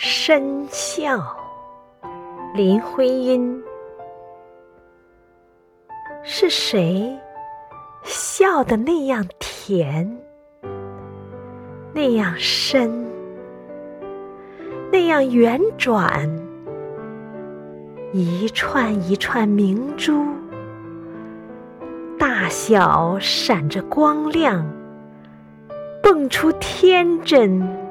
深笑，林徽因。是谁笑得那样甜，那样深，那样圆转？一串一串明珠，大小闪着光亮，蹦出天真。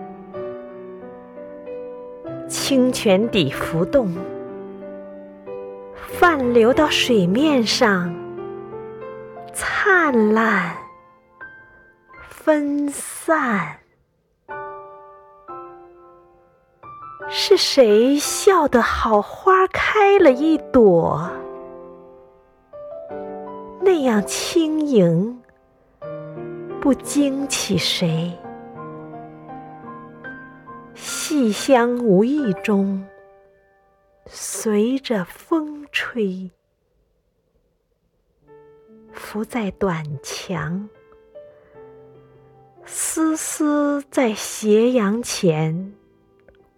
清泉底浮动，泛流到水面上，灿烂分散。是谁笑得好花开了一朵，那样轻盈，不惊起谁？细香无意中，随着风吹，浮在短墙，丝丝在斜阳前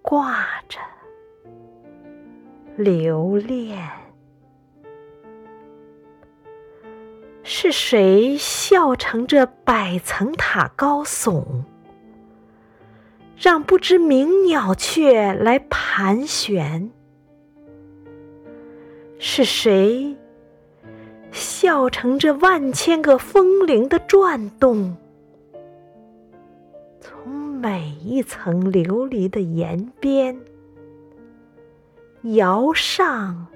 挂着，留恋。是谁笑成这百层塔高耸？让不知名鸟雀来盘旋，是谁笑成这万千个风铃的转动？从每一层琉璃的檐边摇上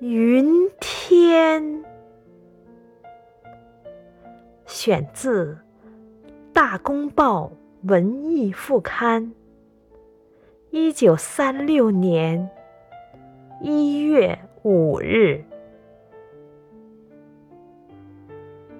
云天。选自《大公报》。文艺副刊，一九三六年一月五日。